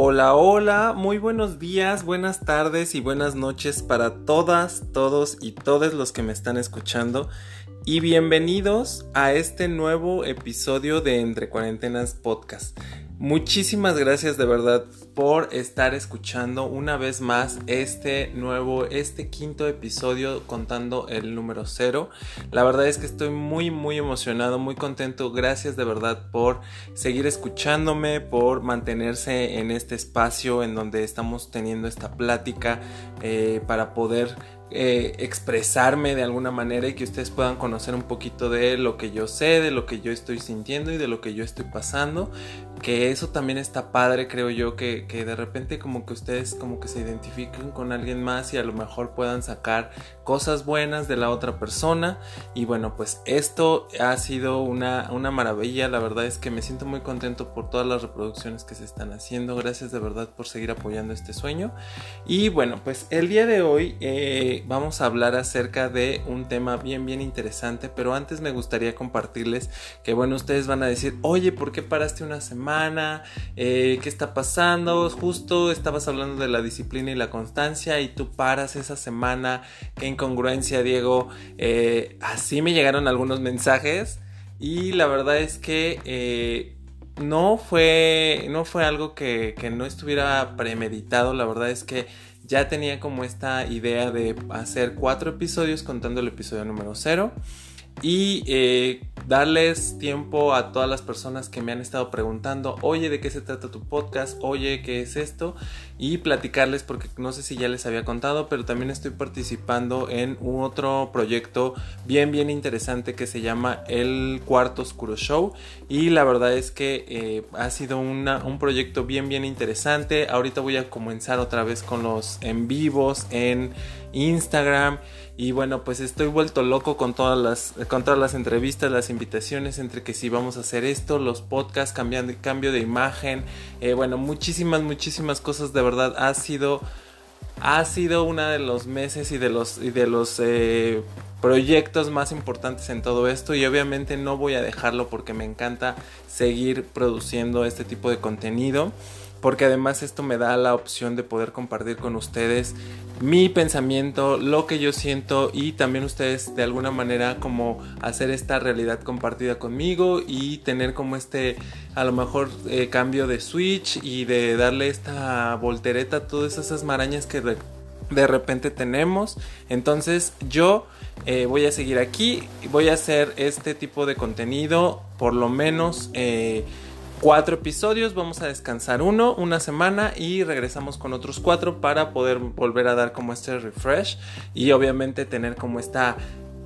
Hola, hola, muy buenos días, buenas tardes y buenas noches para todas, todos y todos los que me están escuchando y bienvenidos a este nuevo episodio de Entre Cuarentenas Podcast. Muchísimas gracias de verdad por estar escuchando una vez más este nuevo, este quinto episodio contando el número cero. La verdad es que estoy muy muy emocionado, muy contento. Gracias de verdad por seguir escuchándome, por mantenerse en este espacio en donde estamos teniendo esta plática eh, para poder eh, expresarme de alguna manera y que ustedes puedan conocer un poquito de lo que yo sé, de lo que yo estoy sintiendo y de lo que yo estoy pasando. Que eso también está padre, creo yo, que, que de repente como que ustedes como que se identifiquen con alguien más y a lo mejor puedan sacar cosas buenas de la otra persona. Y bueno, pues esto ha sido una, una maravilla. La verdad es que me siento muy contento por todas las reproducciones que se están haciendo. Gracias de verdad por seguir apoyando este sueño. Y bueno, pues el día de hoy... Eh, vamos a hablar acerca de un tema bien bien interesante, pero antes me gustaría compartirles que bueno, ustedes van a decir, oye, ¿por qué paraste una semana? Eh, ¿Qué está pasando? Justo estabas hablando de la disciplina y la constancia y tú paras esa semana, qué incongruencia, Diego. Eh, así me llegaron algunos mensajes y la verdad es que... Eh, no fue, no fue algo que, que no estuviera premeditado, la verdad es que ya tenía como esta idea de hacer cuatro episodios contando el episodio número cero y eh, darles tiempo a todas las personas que me han estado preguntando, oye, ¿de qué se trata tu podcast? Oye, ¿qué es esto? Y platicarles porque no sé si ya les había contado, pero también estoy participando en un otro proyecto bien, bien interesante que se llama El Cuarto Oscuro Show. Y la verdad es que eh, ha sido un proyecto bien, bien interesante. Ahorita voy a comenzar otra vez con los en vivos en Instagram. Y bueno, pues estoy vuelto loco con todas las, con todas las entrevistas, las invitaciones, entre que si vamos a hacer esto, los podcasts, cambiando, cambio de imagen, eh, bueno, muchísimas, muchísimas cosas, de verdad, ha sido, ha sido una de los meses y de los, y de los eh, proyectos más importantes en todo esto. Y obviamente no voy a dejarlo porque me encanta seguir produciendo este tipo de contenido porque además esto me da la opción de poder compartir con ustedes mi pensamiento, lo que yo siento y también ustedes de alguna manera como hacer esta realidad compartida conmigo y tener como este a lo mejor eh, cambio de switch y de darle esta voltereta a todas esas marañas que de repente tenemos. Entonces yo eh, voy a seguir aquí, voy a hacer este tipo de contenido por lo menos... Eh, cuatro episodios, vamos a descansar uno, una semana y regresamos con otros cuatro para poder volver a dar como este refresh y obviamente tener como esta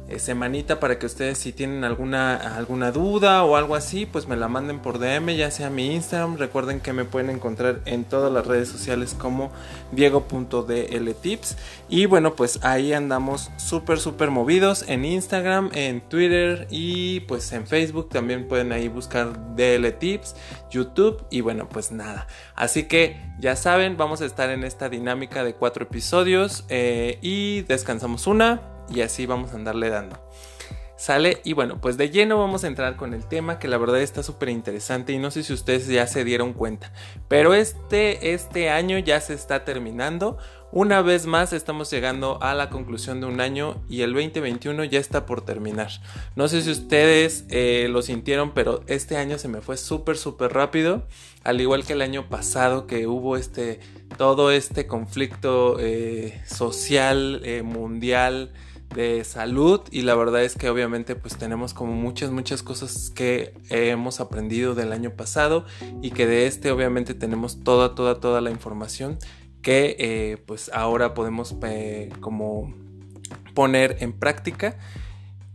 eh, semanita para que ustedes si tienen alguna, alguna duda o algo así, pues me la manden por DM, ya sea mi Instagram. Recuerden que me pueden encontrar en todas las redes sociales como diego.dltips. Y bueno, pues ahí andamos súper, súper movidos en Instagram, en Twitter y pues en Facebook también pueden ahí buscar DLTips, YouTube y bueno, pues nada. Así que ya saben, vamos a estar en esta dinámica de cuatro episodios eh, y descansamos una y así vamos a andarle dando. Sale y bueno, pues de lleno vamos a entrar con el tema que la verdad está súper interesante y no sé si ustedes ya se dieron cuenta, pero este, este año ya se está terminando. Una vez más estamos llegando a la conclusión de un año y el 2021 ya está por terminar. No sé si ustedes eh, lo sintieron, pero este año se me fue súper, súper rápido. Al igual que el año pasado que hubo este, todo este conflicto eh, social, eh, mundial de salud y la verdad es que obviamente pues tenemos como muchas muchas cosas que hemos aprendido del año pasado y que de este obviamente tenemos toda toda toda la información que eh, pues ahora podemos eh, como poner en práctica.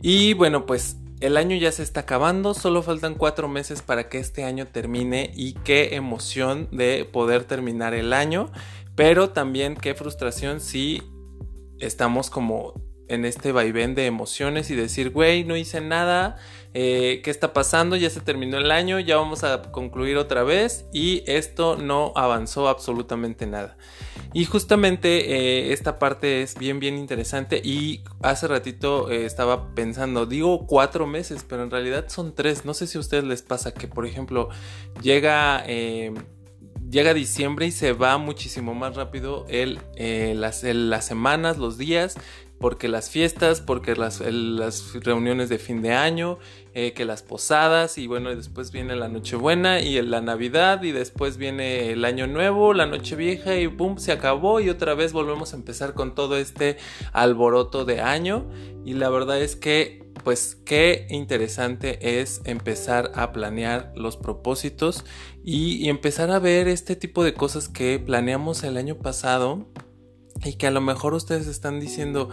Y bueno pues el año ya se está acabando, solo faltan cuatro meses para que este año termine y qué emoción de poder terminar el año, pero también qué frustración si estamos como en este vaivén de emociones y decir, güey, no hice nada, eh, ¿qué está pasando? Ya se terminó el año, ya vamos a concluir otra vez y esto no avanzó absolutamente nada. Y justamente eh, esta parte es bien, bien interesante y hace ratito eh, estaba pensando, digo cuatro meses, pero en realidad son tres. No sé si a ustedes les pasa que, por ejemplo, llega llega diciembre y se va muchísimo más rápido el, las semanas, los días porque las fiestas, porque las, reuniones de fin de año, eh, que las posadas y bueno, después viene la Nochebuena y la Navidad y después viene el Año Nuevo, la Nochevieja y boom, se acabó y otra vez volvemos a empezar con todo este alboroto de año. Y la verdad es que pues qué interesante es empezar a planear los propósitos y empezar a ver este tipo de cosas que planeamos el año pasado y que a lo mejor ustedes están diciendo,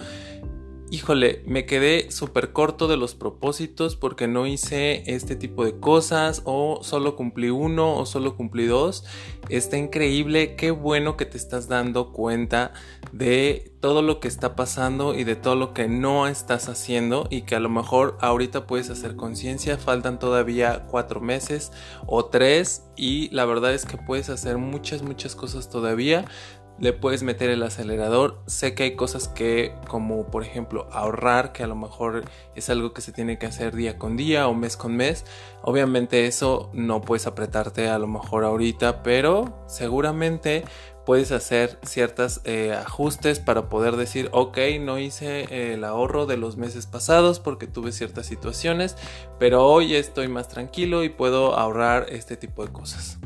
híjole, me quedé súper corto de los propósitos porque no hice este tipo de cosas o solo cumplí uno o solo cumplí dos. Está increíble, qué bueno que te estás dando cuenta de todo lo que está pasando y de todo lo que no estás haciendo y que a lo mejor ahorita puedes hacer conciencia. Faltan todavía cuatro meses o tres y la verdad es que puedes hacer muchas, muchas cosas todavía le puedes meter el acelerador. Sé que hay cosas que, como por ejemplo ahorrar, que a lo mejor es algo que se tiene que hacer día con día o mes con mes. Obviamente eso no puedes apretarte a lo mejor ahorita, pero seguramente puedes hacer ciertos eh, ajustes para poder decir, ok, no hice el ahorro de los meses pasados porque tuve ciertas situaciones, pero hoy estoy más tranquilo y puedo ahorrar este tipo de cosas.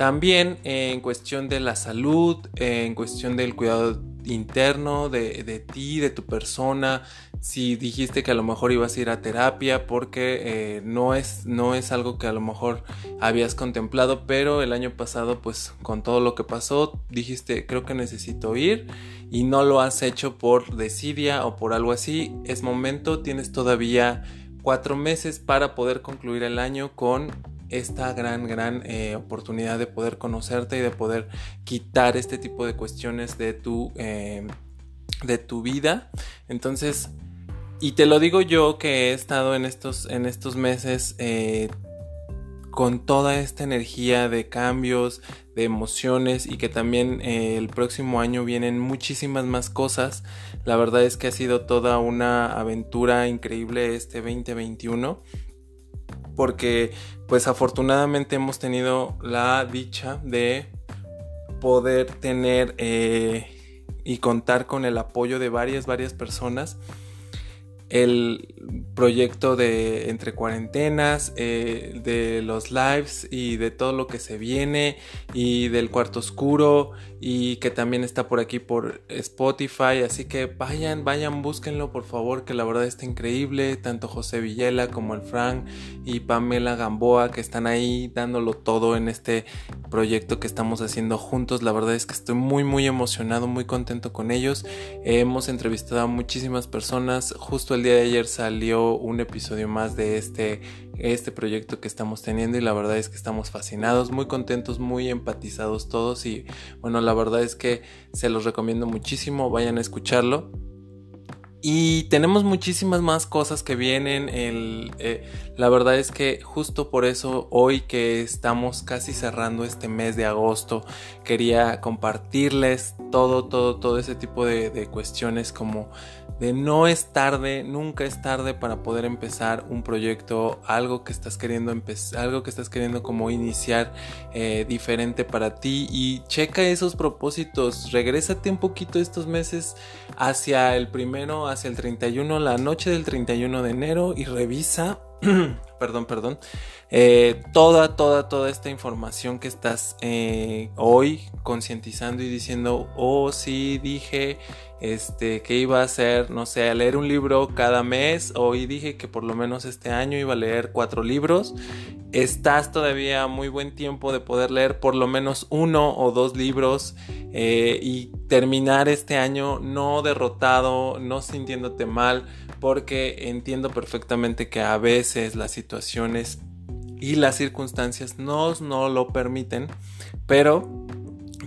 También en cuestión de la salud, en cuestión del cuidado interno de, ti, de tu persona, si dijiste que a lo mejor ibas a ir a terapia porque eh, no, es, no es algo que a lo mejor habías contemplado, pero el año pasado pues con todo lo que pasó dijiste creo que necesito ir y no lo has hecho por desidia o por algo así, es momento, tienes todavía cuatro meses para poder concluir el año con esta gran, gran eh, oportunidad de poder conocerte y de poder quitar este tipo de cuestiones de tu, eh, de tu vida. Entonces, y te lo digo yo que he estado en estos, en estos meses eh, con toda esta energía de cambios, de emociones y que también el próximo año vienen muchísimas más cosas. La verdad es que ha sido toda una aventura increíble este 2021 porque pues afortunadamente hemos tenido la dicha de poder tener eh, y contar con el apoyo de varias, varias personas. El proyecto de entre cuarentenas, eh, de los lives y de todo lo que se viene y del cuarto oscuro y que también está por aquí por Spotify, así que vayan, vayan, búsquenlo por favor, que la verdad está increíble, tanto José Villela como el Frank y Pamela Gamboa que están ahí dándolo todo en este proyecto que estamos haciendo juntos, la verdad es que estoy muy muy emocionado, muy contento con ellos, hemos entrevistado a muchísimas personas, justo el día de ayer salió un episodio más de este, este proyecto que estamos teniendo y la verdad es que estamos fascinados, muy contentos, muy empatizados todos y bueno, la verdad es que se los recomiendo muchísimo, vayan a escucharlo. Y tenemos muchísimas más cosas que vienen. Eh, la verdad es que justo por eso hoy que estamos casi cerrando este mes de agosto, quería compartirles todo, todo, todo ese tipo de, de cuestiones como de no es tarde, nunca es tarde para poder empezar un proyecto, algo que estás queriendo empezar, algo que estás queriendo como iniciar eh, diferente para ti. Y checa esos propósitos, regrésate un poquito estos meses hacia el primero, hacia el 31, la noche del 31 de enero y revisa perdón, perdón, eh, toda, toda, toda esta información que estás eh, hoy concientizando y diciendo, oh, sí, dije este, que iba a hacer, no sé, a leer un libro cada mes, hoy dije que por lo menos este año iba a leer cuatro libros, estás todavía muy buen tiempo de poder leer por lo menos uno o dos libros eh, y terminar este año no derrotado, no sintiéndote mal, porque entiendo perfectamente que a veces las situaciones y las circunstancias nos no lo permiten, pero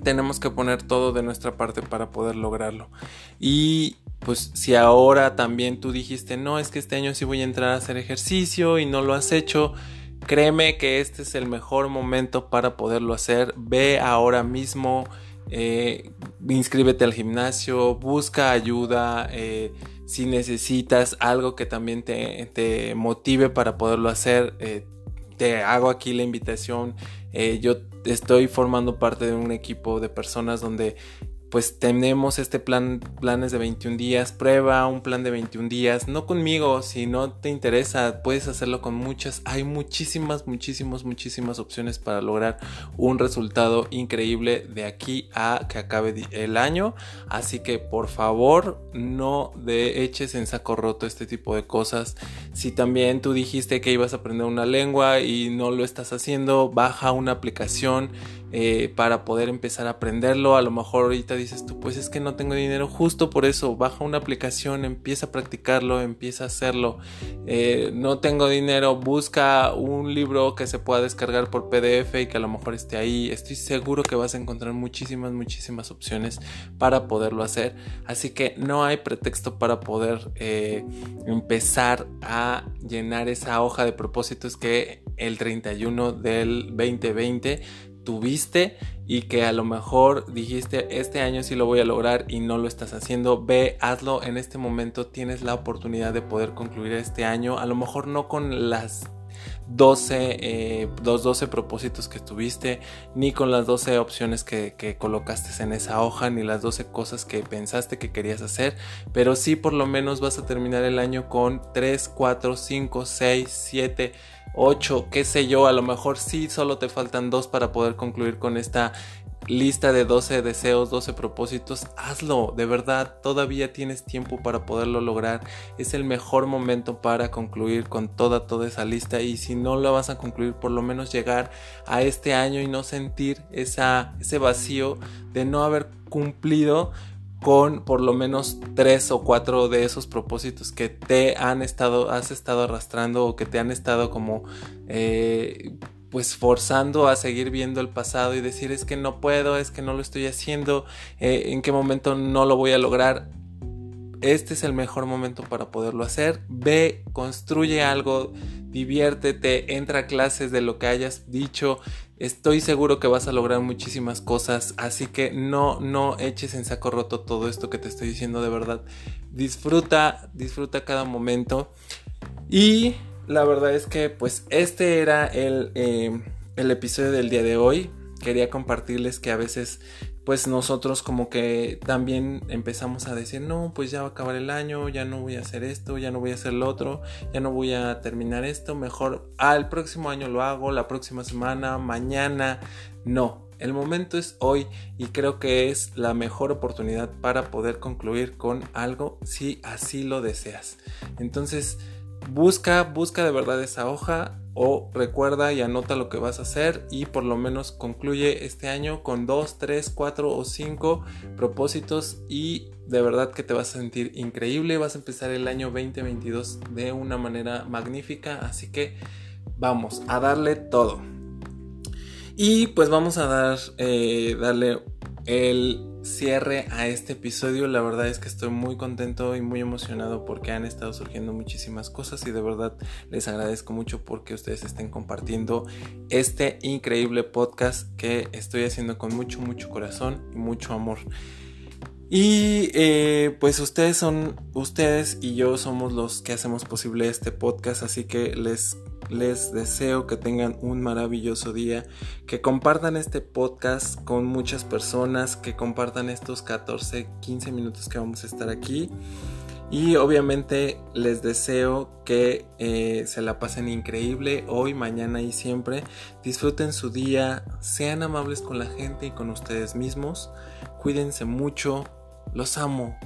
tenemos que poner todo de nuestra parte para poder lograrlo. Y pues si ahora también tú dijiste, no, es que este año sí voy a entrar a hacer ejercicio y no lo has hecho, créeme que este es el mejor momento para poderlo hacer. Ve ahora mismo, eh, inscríbete al gimnasio, busca ayuda. Eh, si necesitas algo que también te, motive para poderlo hacer, eh, te hago aquí la invitación. Eh, yo estoy formando parte de un equipo de personas donde pues tenemos este plan, planes de 21 días, prueba un plan de 21 días, no conmigo, si no te interesa, puedes hacerlo con muchas, hay muchísimas, muchísimas, muchísimas opciones para lograr un resultado increíble de aquí a que acabe el año, así que por favor no de eches en saco roto este tipo de cosas, si también tú dijiste que ibas a aprender una lengua y no lo estás haciendo, baja una aplicación eh, para poder empezar a aprenderlo. A lo mejor ahorita dices tú, pues es que no tengo dinero, justo por eso, baja una aplicación, empieza a practicarlo, empieza a hacerlo. Eh, no tengo dinero, busca un libro que se pueda descargar por PDF y que a lo mejor esté ahí. Estoy seguro que vas a encontrar muchísimas, muchísimas opciones para poderlo hacer. Así que no hay pretexto para poder eh, empezar a llenar esa hoja de propósitos que el 31 del 2020 tuviste y que a lo mejor dijiste este año sí lo voy a lograr y no lo estás haciendo, ve, hazlo. En este momento, tienes la oportunidad de poder concluir este año, a lo mejor no con las 12, eh, los 12 propósitos que tuviste, ni con las 12 opciones que, que, colocaste en esa hoja, ni las 12 cosas que pensaste que querías hacer, pero sí por lo menos vas a terminar el año con 3, 4, 5, 6, 7, 8, qué sé yo, a lo mejor sí solo te faltan dos para poder concluir con esta lista de 12 deseos, 12 propósitos, hazlo, de verdad, todavía tienes tiempo para poderlo lograr. Es el mejor momento para concluir con toda toda esa lista y si no lo vas a concluir, por lo menos llegar a este año y no sentir esa, ese vacío de no haber cumplido con por lo menos tres o cuatro de esos propósitos que te han estado, has estado arrastrando o que te han estado como eh, pues forzando a seguir viendo el pasado y decir es que no puedo, es que no lo estoy haciendo, eh, en qué momento no lo voy a lograr. Este es el mejor momento para poderlo hacer. Ve, construye algo, diviértete, entra a clases de lo que hayas dicho, Estoy seguro que vas a lograr muchísimas cosas, así que no, no eches en saco roto todo esto que te estoy diciendo de verdad. Disfruta, disfruta cada momento. Y la verdad es que pues este era el, eh, el episodio del día de hoy. Quería compartirles que a veces pues nosotros como que también empezamos a decir, no, pues ya va a acabar el año, ya no voy a hacer esto, ya no voy a hacer lo otro, ya no voy a terminar esto, mejor al próximo año lo hago, la próxima semana, mañana, no. El momento es hoy y creo que es la mejor oportunidad para poder concluir con algo si así lo deseas. Entonces, busca, busca de verdad esa hoja, o recuerda y anota lo que vas a hacer y por lo menos concluye este año con 2, 3, 4 o 5 propósitos y de verdad que te vas a sentir increíble, vas a empezar el año 2022 de una manera magnífica, así que vamos a darle todo. Y pues vamos a dar, eh, darle el cierre a este episodio. La verdad es que estoy muy contento y muy emocionado porque han estado surgiendo muchísimas cosas y de verdad les agradezco mucho porque ustedes estén compartiendo este increíble podcast que estoy haciendo con mucho, mucho corazón y mucho amor. Y eh, pues ustedes son, ustedes y yo somos los que hacemos posible este podcast, así que les les deseo que tengan un maravilloso día, que compartan este podcast con muchas personas, que compartan estos 14, 15 minutos que vamos a estar aquí. Y obviamente les deseo que eh, se la pasen increíble hoy, mañana y siempre. Disfruten su día, sean amables con la gente y con ustedes mismos. Cuídense mucho. Los amo.